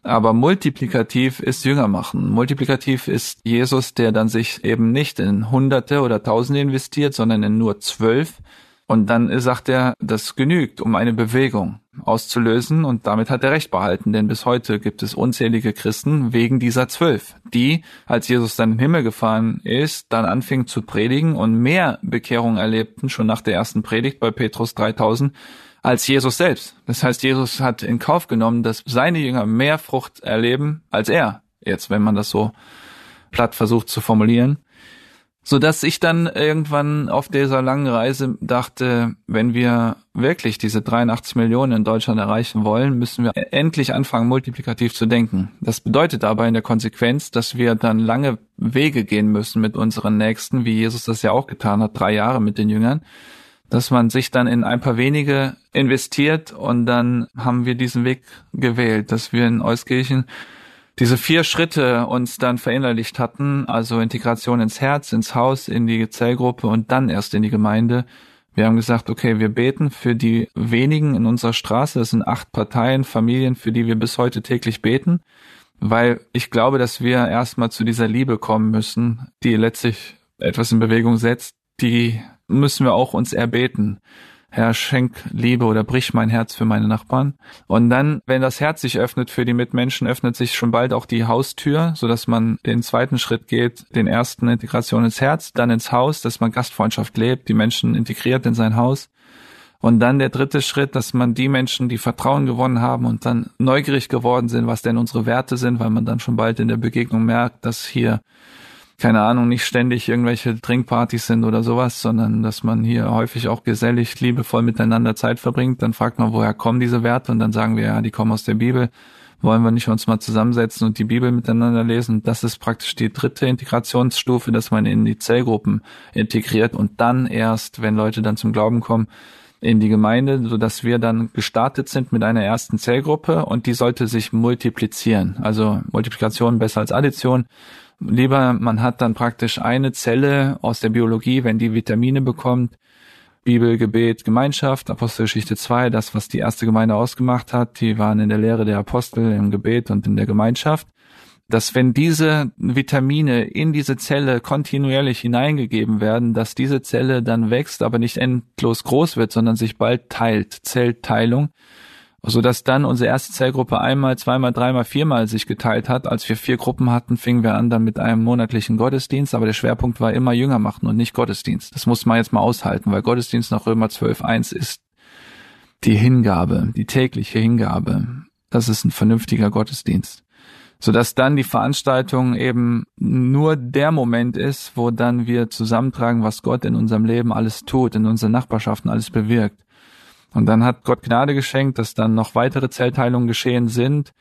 Aber multiplikativ ist Jünger machen. Multiplikativ ist Jesus, der dann sich eben nicht in Hunderte oder Tausende investiert, sondern in nur zwölf. Und dann sagt er, das genügt, um eine Bewegung auszulösen. Und damit hat er recht behalten, denn bis heute gibt es unzählige Christen wegen dieser zwölf, die, als Jesus dann den Himmel gefahren ist, dann anfingen zu predigen und mehr Bekehrung erlebten, schon nach der ersten Predigt bei Petrus 3000, als Jesus selbst. Das heißt, Jesus hat in Kauf genommen, dass seine Jünger mehr Frucht erleben als er, jetzt wenn man das so platt versucht zu formulieren so dass ich dann irgendwann auf dieser langen Reise dachte, wenn wir wirklich diese 83 Millionen in Deutschland erreichen wollen, müssen wir endlich anfangen, multiplikativ zu denken. Das bedeutet aber in der Konsequenz, dass wir dann lange Wege gehen müssen mit unseren Nächsten, wie Jesus das ja auch getan hat, drei Jahre mit den Jüngern, dass man sich dann in ein paar wenige investiert und dann haben wir diesen Weg gewählt, dass wir in Euskirchen diese vier Schritte uns dann verinnerlicht hatten, also Integration ins Herz, ins Haus, in die Zellgruppe und dann erst in die Gemeinde. Wir haben gesagt, okay, wir beten für die wenigen in unserer Straße. Das sind acht Parteien, Familien, für die wir bis heute täglich beten, weil ich glaube, dass wir erstmal zu dieser Liebe kommen müssen, die letztlich etwas in Bewegung setzt. Die müssen wir auch uns erbeten. Herr, schenk Liebe oder brich mein Herz für meine Nachbarn. Und dann, wenn das Herz sich öffnet für die Mitmenschen, öffnet sich schon bald auch die Haustür, so dass man den zweiten Schritt geht, den ersten Integration ins Herz, dann ins Haus, dass man Gastfreundschaft lebt, die Menschen integriert in sein Haus. Und dann der dritte Schritt, dass man die Menschen, die Vertrauen gewonnen haben und dann neugierig geworden sind, was denn unsere Werte sind, weil man dann schon bald in der Begegnung merkt, dass hier keine Ahnung, nicht ständig irgendwelche Trinkpartys sind oder sowas, sondern dass man hier häufig auch gesellig, liebevoll miteinander Zeit verbringt. Dann fragt man, woher kommen diese Werte? Und dann sagen wir, ja, die kommen aus der Bibel. Wollen wir nicht uns mal zusammensetzen und die Bibel miteinander lesen? Das ist praktisch die dritte Integrationsstufe, dass man in die Zellgruppen integriert und dann erst, wenn Leute dann zum Glauben kommen, in die Gemeinde, so dass wir dann gestartet sind mit einer ersten Zellgruppe und die sollte sich multiplizieren. Also Multiplikation besser als Addition. Lieber, man hat dann praktisch eine Zelle aus der Biologie, wenn die Vitamine bekommt, Bibel, Gebet, Gemeinschaft, Apostelgeschichte 2, das, was die erste Gemeinde ausgemacht hat, die waren in der Lehre der Apostel, im Gebet und in der Gemeinschaft, dass wenn diese Vitamine in diese Zelle kontinuierlich hineingegeben werden, dass diese Zelle dann wächst, aber nicht endlos groß wird, sondern sich bald teilt, Zellteilung, so dass dann unsere erste Zellgruppe einmal, zweimal, dreimal, viermal sich geteilt hat. Als wir vier Gruppen hatten, fingen wir an dann mit einem monatlichen Gottesdienst, aber der Schwerpunkt war immer Jünger machen und nicht Gottesdienst. Das muss man jetzt mal aushalten, weil Gottesdienst nach Römer 12, 1 ist die Hingabe, die tägliche Hingabe. Das ist ein vernünftiger Gottesdienst. Sodass dann die Veranstaltung eben nur der Moment ist, wo dann wir zusammentragen, was Gott in unserem Leben alles tut, in unseren Nachbarschaften alles bewirkt. Und dann hat Gott Gnade geschenkt, dass dann noch weitere Zellteilungen geschehen sind.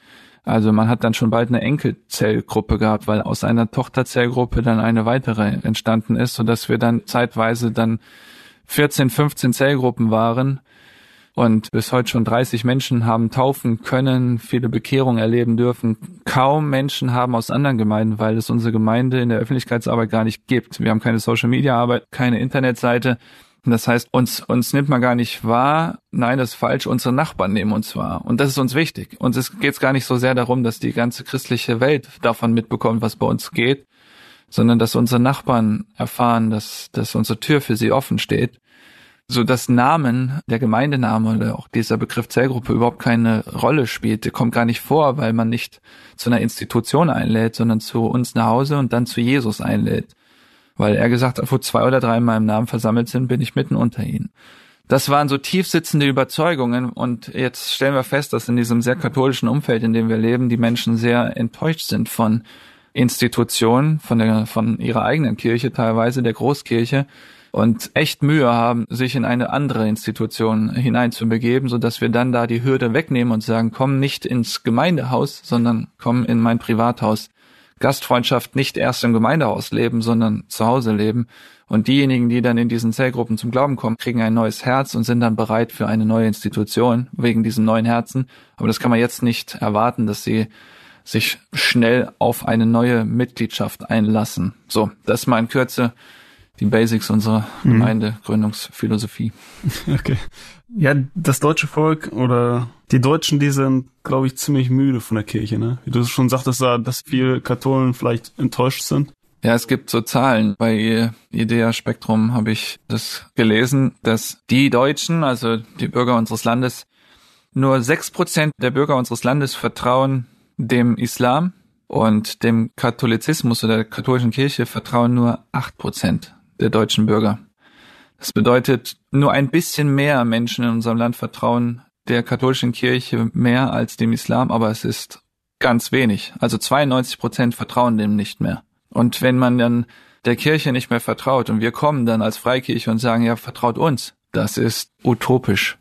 Also man hat dann schon bald eine Enkelzellgruppe gehabt, weil aus einer Tochterzellgruppe dann eine weitere entstanden ist, so dass wir dann zeitweise dann 14, 15 Zellgruppen waren und bis heute schon 30 Menschen haben taufen können, viele Bekehrungen erleben dürfen. Kaum Menschen haben aus anderen Gemeinden, weil es unsere Gemeinde in der Öffentlichkeitsarbeit gar nicht gibt. Wir haben keine Social Media Arbeit, keine Internetseite. Das heißt, uns, uns nimmt man gar nicht wahr. Nein, das ist falsch. Unsere Nachbarn nehmen uns wahr. Und das ist uns wichtig. Und es geht gar nicht so sehr darum, dass die ganze christliche Welt davon mitbekommt, was bei uns geht, sondern dass unsere Nachbarn erfahren, dass, dass unsere Tür für sie offen steht. So dass Namen, der Gemeindename oder auch dieser Begriff Zellgruppe überhaupt keine Rolle spielt. Der kommt gar nicht vor, weil man nicht zu einer Institution einlädt, sondern zu uns nach Hause und dann zu Jesus einlädt weil er gesagt hat, wo zwei oder drei in meinem Namen versammelt sind, bin ich mitten unter ihnen. Das waren so tief sitzende Überzeugungen und jetzt stellen wir fest, dass in diesem sehr katholischen Umfeld, in dem wir leben, die Menschen sehr enttäuscht sind von Institutionen, von der, von ihrer eigenen Kirche teilweise, der Großkirche und echt Mühe haben, sich in eine andere Institution hineinzubegeben, so dass wir dann da die Hürde wegnehmen und sagen, komm nicht ins Gemeindehaus, sondern komm in mein Privathaus. Gastfreundschaft nicht erst im Gemeindehaus leben, sondern zu Hause leben. Und diejenigen, die dann in diesen Zellgruppen zum Glauben kommen, kriegen ein neues Herz und sind dann bereit für eine neue Institution wegen diesen neuen Herzen. Aber das kann man jetzt nicht erwarten, dass sie sich schnell auf eine neue Mitgliedschaft einlassen. So, das mal in Kürze die Basics unserer mhm. Gemeindegründungsphilosophie. *laughs* Okay. Ja, das deutsche Volk oder die Deutschen, die sind, glaube ich, ziemlich müde von der Kirche, ne? Wie du schon sagtest, dass viele Katholen vielleicht enttäuscht sind. Ja, es gibt so Zahlen. Bei Idea Spektrum habe ich das gelesen, dass die Deutschen, also die Bürger unseres Landes, nur sechs Prozent der Bürger unseres Landes vertrauen dem Islam und dem Katholizismus oder der katholischen Kirche vertrauen nur acht Prozent der deutschen Bürger. Das bedeutet, nur ein bisschen mehr Menschen in unserem Land vertrauen der katholischen Kirche mehr als dem Islam, aber es ist ganz wenig. Also 92 Prozent vertrauen dem nicht mehr. Und wenn man dann der Kirche nicht mehr vertraut und wir kommen dann als Freikirche und sagen, ja, vertraut uns, das ist utopisch.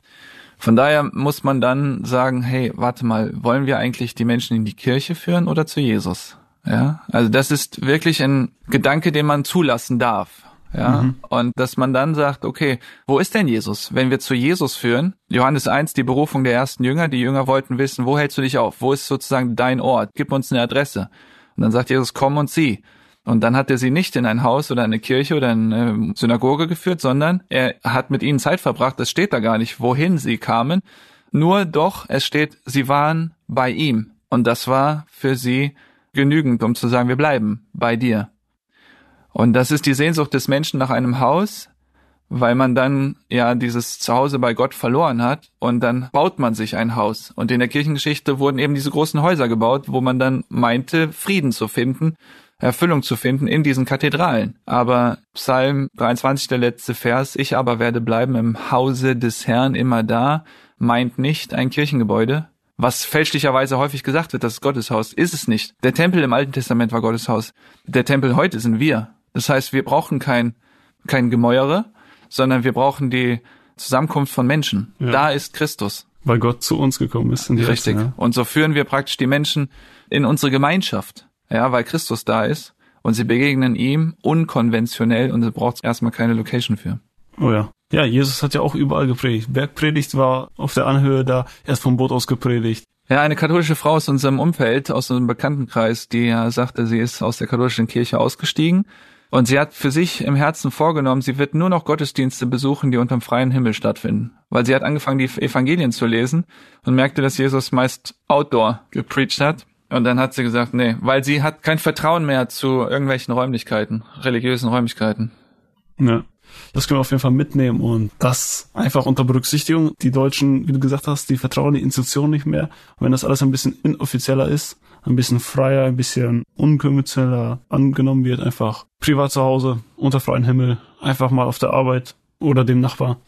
Von daher muss man dann sagen, hey, warte mal, wollen wir eigentlich die Menschen in die Kirche führen oder zu Jesus? Ja, also das ist wirklich ein Gedanke, den man zulassen darf. Ja, mhm. und dass man dann sagt, okay, wo ist denn Jesus? Wenn wir zu Jesus führen, Johannes 1, die Berufung der ersten Jünger, die Jünger wollten wissen, wo hältst du dich auf? Wo ist sozusagen dein Ort? Gib uns eine Adresse. Und dann sagt Jesus, komm und sieh. Und dann hat er sie nicht in ein Haus oder eine Kirche oder eine Synagoge geführt, sondern er hat mit ihnen Zeit verbracht. Es steht da gar nicht, wohin sie kamen. Nur doch, es steht, sie waren bei ihm. Und das war für sie genügend, um zu sagen, wir bleiben bei dir. Und das ist die Sehnsucht des Menschen nach einem Haus, weil man dann ja dieses Zuhause bei Gott verloren hat und dann baut man sich ein Haus. Und in der Kirchengeschichte wurden eben diese großen Häuser gebaut, wo man dann meinte, Frieden zu finden, Erfüllung zu finden in diesen Kathedralen. Aber Psalm 23, der letzte Vers, ich aber werde bleiben im Hause des Herrn immer da, meint nicht ein Kirchengebäude, was fälschlicherweise häufig gesagt wird, das ist Gottes Haus, ist es nicht. Der Tempel im Alten Testament war Gottes Haus. Der Tempel heute sind wir. Das heißt, wir brauchen kein, kein Gemäuere, sondern wir brauchen die Zusammenkunft von Menschen. Ja. Da ist Christus. Weil Gott zu uns gekommen ist. In die Richtig. Rechte, ja. Und so führen wir praktisch die Menschen in unsere Gemeinschaft. Ja, weil Christus da ist. Und sie begegnen ihm unkonventionell und da braucht erstmal keine Location für. Oh ja. Ja, Jesus hat ja auch überall gepredigt. Bergpredigt war auf der Anhöhe da, erst vom Boot aus gepredigt. Ja, eine katholische Frau aus unserem Umfeld, aus unserem Bekanntenkreis, die ja sagte, sie ist aus der katholischen Kirche ausgestiegen und sie hat für sich im Herzen vorgenommen, sie wird nur noch Gottesdienste besuchen, die unterm freien Himmel stattfinden. Weil sie hat angefangen, die Evangelien zu lesen und merkte, dass Jesus meist outdoor gepreacht hat. Und dann hat sie gesagt, nee, weil sie hat kein Vertrauen mehr zu irgendwelchen Räumlichkeiten, religiösen Räumlichkeiten. Ja. Das können wir auf jeden Fall mitnehmen und das einfach unter Berücksichtigung. Die Deutschen, wie du gesagt hast, die vertrauen die Institution nicht mehr. Und wenn das alles ein bisschen inoffizieller ist, ein bisschen freier, ein bisschen unkonventioneller angenommen wird, einfach privat zu Hause, unter freiem Himmel, einfach mal auf der Arbeit oder dem Nachbar.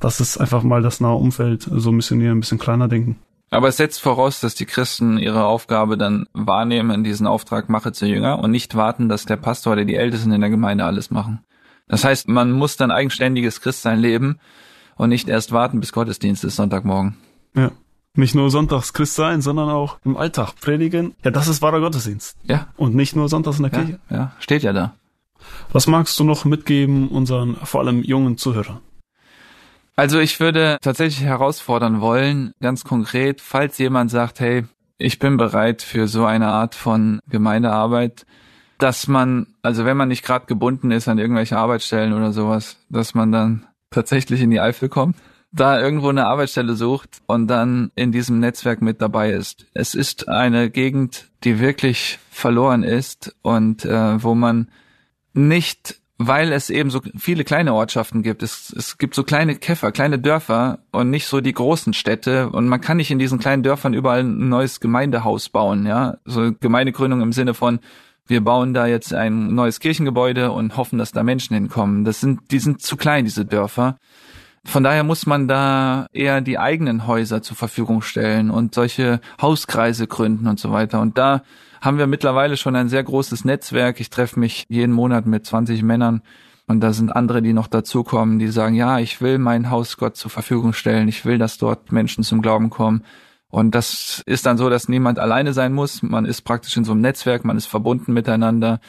Das ist einfach mal das nahe Umfeld, so hier ein bisschen kleiner denken. Aber es setzt voraus, dass die Christen ihre Aufgabe dann wahrnehmen, diesen Auftrag mache zu Jünger und nicht warten, dass der Pastor oder die Ältesten in der Gemeinde alles machen. Das heißt, man muss dann eigenständiges Christsein leben und nicht erst warten bis Gottesdienst ist Sonntagmorgen. Ja. Nicht nur sonntags Christ sein, sondern auch im Alltag predigen. Ja, das ist wahrer Gottesdienst. Ja. Und nicht nur sonntags in der Ja, Kirche. ja, steht ja da. Was magst du noch mitgeben unseren vor allem jungen Zuhörern? Also ich würde tatsächlich herausfordern wollen, ganz konkret, falls jemand sagt, hey, ich bin bereit für so eine Art von Gemeindearbeit, dass man, also wenn man nicht gerade gebunden ist an irgendwelche Arbeitsstellen oder sowas, dass man dann tatsächlich in die Eifel kommt, da irgendwo eine Arbeitsstelle sucht und dann in diesem Netzwerk mit dabei ist. Es ist eine Gegend, die wirklich verloren ist und äh, wo man nicht, weil es eben so viele kleine Ortschaften gibt. Es, es gibt so kleine Käfer, kleine Dörfer und nicht so die großen Städte. Und man kann nicht in diesen kleinen Dörfern überall ein neues Gemeindehaus bauen, ja. So Gemeindegründung im Sinne von, wir bauen da jetzt ein neues Kirchengebäude und hoffen, dass da Menschen hinkommen. Das sind, die sind zu klein, diese Dörfer. Von daher muss man da eher die eigenen Häuser zur Verfügung stellen und solche Hauskreise gründen und so weiter. Und da haben wir mittlerweile schon ein sehr großes Netzwerk. Ich treffe mich jeden Monat mit 20 Männern und da sind andere, die noch dazukommen, die sagen, ja, ich will mein Haus Gott zur Verfügung stellen. Ich will, dass dort Menschen zum Glauben kommen. Und das ist dann so, dass niemand alleine sein muss. Man ist praktisch in so einem Netzwerk, man ist verbunden miteinander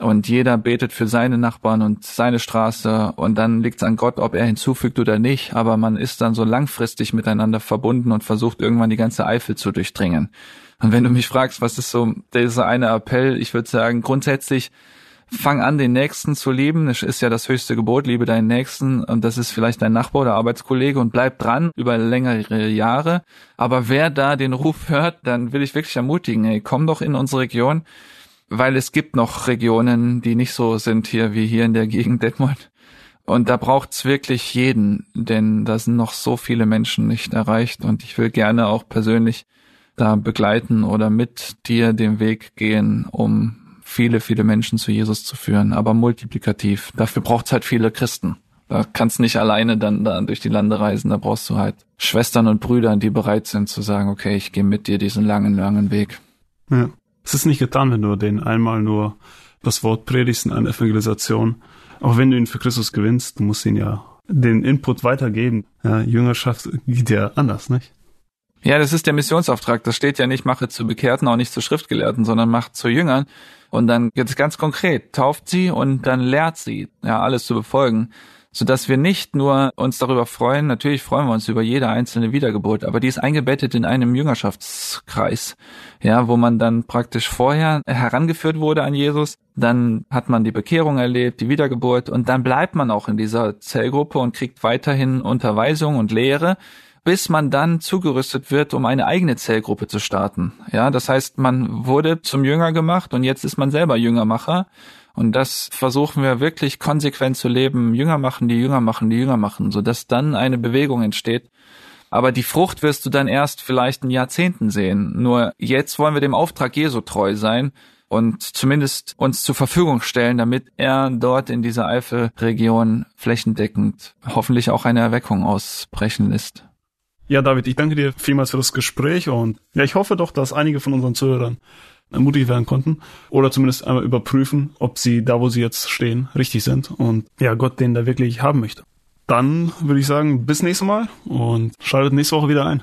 und jeder betet für seine Nachbarn und seine Straße und dann liegt es an Gott, ob er hinzufügt oder nicht, aber man ist dann so langfristig miteinander verbunden und versucht irgendwann die ganze Eifel zu durchdringen. Und wenn du mich fragst, was ist so dieser eine Appell, ich würde sagen, grundsätzlich fang an, den Nächsten zu lieben. Das ist ja das höchste Gebot, liebe deinen Nächsten. Und das ist vielleicht dein Nachbar oder Arbeitskollege und bleib dran über längere Jahre. Aber wer da den Ruf hört, dann will ich wirklich ermutigen, ey, komm doch in unsere Region, weil es gibt noch Regionen, die nicht so sind hier wie hier in der Gegend Detmold. Und da braucht's wirklich jeden, denn da sind noch so viele Menschen nicht erreicht. Und ich will gerne auch persönlich da begleiten oder mit dir den Weg gehen, um viele, viele Menschen zu Jesus zu führen, aber multiplikativ. Dafür braucht's halt viele Christen. Da kannst nicht alleine dann da durch die Lande reisen. Da brauchst du halt Schwestern und Brüder, die bereit sind zu sagen, okay, ich gehe mit dir diesen langen, langen Weg. Ja. Es ist nicht getan, wenn du den einmal nur das Wort predigst in einer Evangelisation. Auch wenn du ihn für Christus gewinnst, du musst ihn ja den Input weitergeben. Ja, Jüngerschaft geht ja anders, nicht? Ja, das ist der Missionsauftrag. Das steht ja nicht, mache zu Bekehrten, auch nicht zu Schriftgelehrten, sondern macht zu Jüngern. Und dann geht es ganz konkret, tauft sie und dann lehrt sie, ja, alles zu befolgen. Sodass wir nicht nur uns darüber freuen, natürlich freuen wir uns über jede einzelne Wiedergeburt, aber die ist eingebettet in einem Jüngerschaftskreis, ja, wo man dann praktisch vorher herangeführt wurde an Jesus, dann hat man die Bekehrung erlebt, die Wiedergeburt und dann bleibt man auch in dieser Zellgruppe und kriegt weiterhin Unterweisung und Lehre, bis man dann zugerüstet wird, um eine eigene Zellgruppe zu starten. Ja, das heißt, man wurde zum Jünger gemacht und jetzt ist man selber Jüngermacher. Und das versuchen wir wirklich konsequent zu leben. Jünger machen, die Jünger machen, die Jünger machen, sodass dann eine Bewegung entsteht. Aber die Frucht wirst du dann erst vielleicht in Jahrzehnten sehen. Nur jetzt wollen wir dem Auftrag Jesu treu sein und zumindest uns zur Verfügung stellen, damit er dort in dieser Eifelregion flächendeckend hoffentlich auch eine Erweckung ausbrechen lässt. Ja, David, ich danke dir vielmals für das Gespräch und ja, ich hoffe doch, dass einige von unseren Zuhörern ermutigt werden konnten oder zumindest einmal überprüfen, ob sie da, wo sie jetzt stehen, richtig sind und ja, Gott den da wirklich haben möchte. Dann würde ich sagen, bis nächstes Mal und schaltet nächste Woche wieder ein.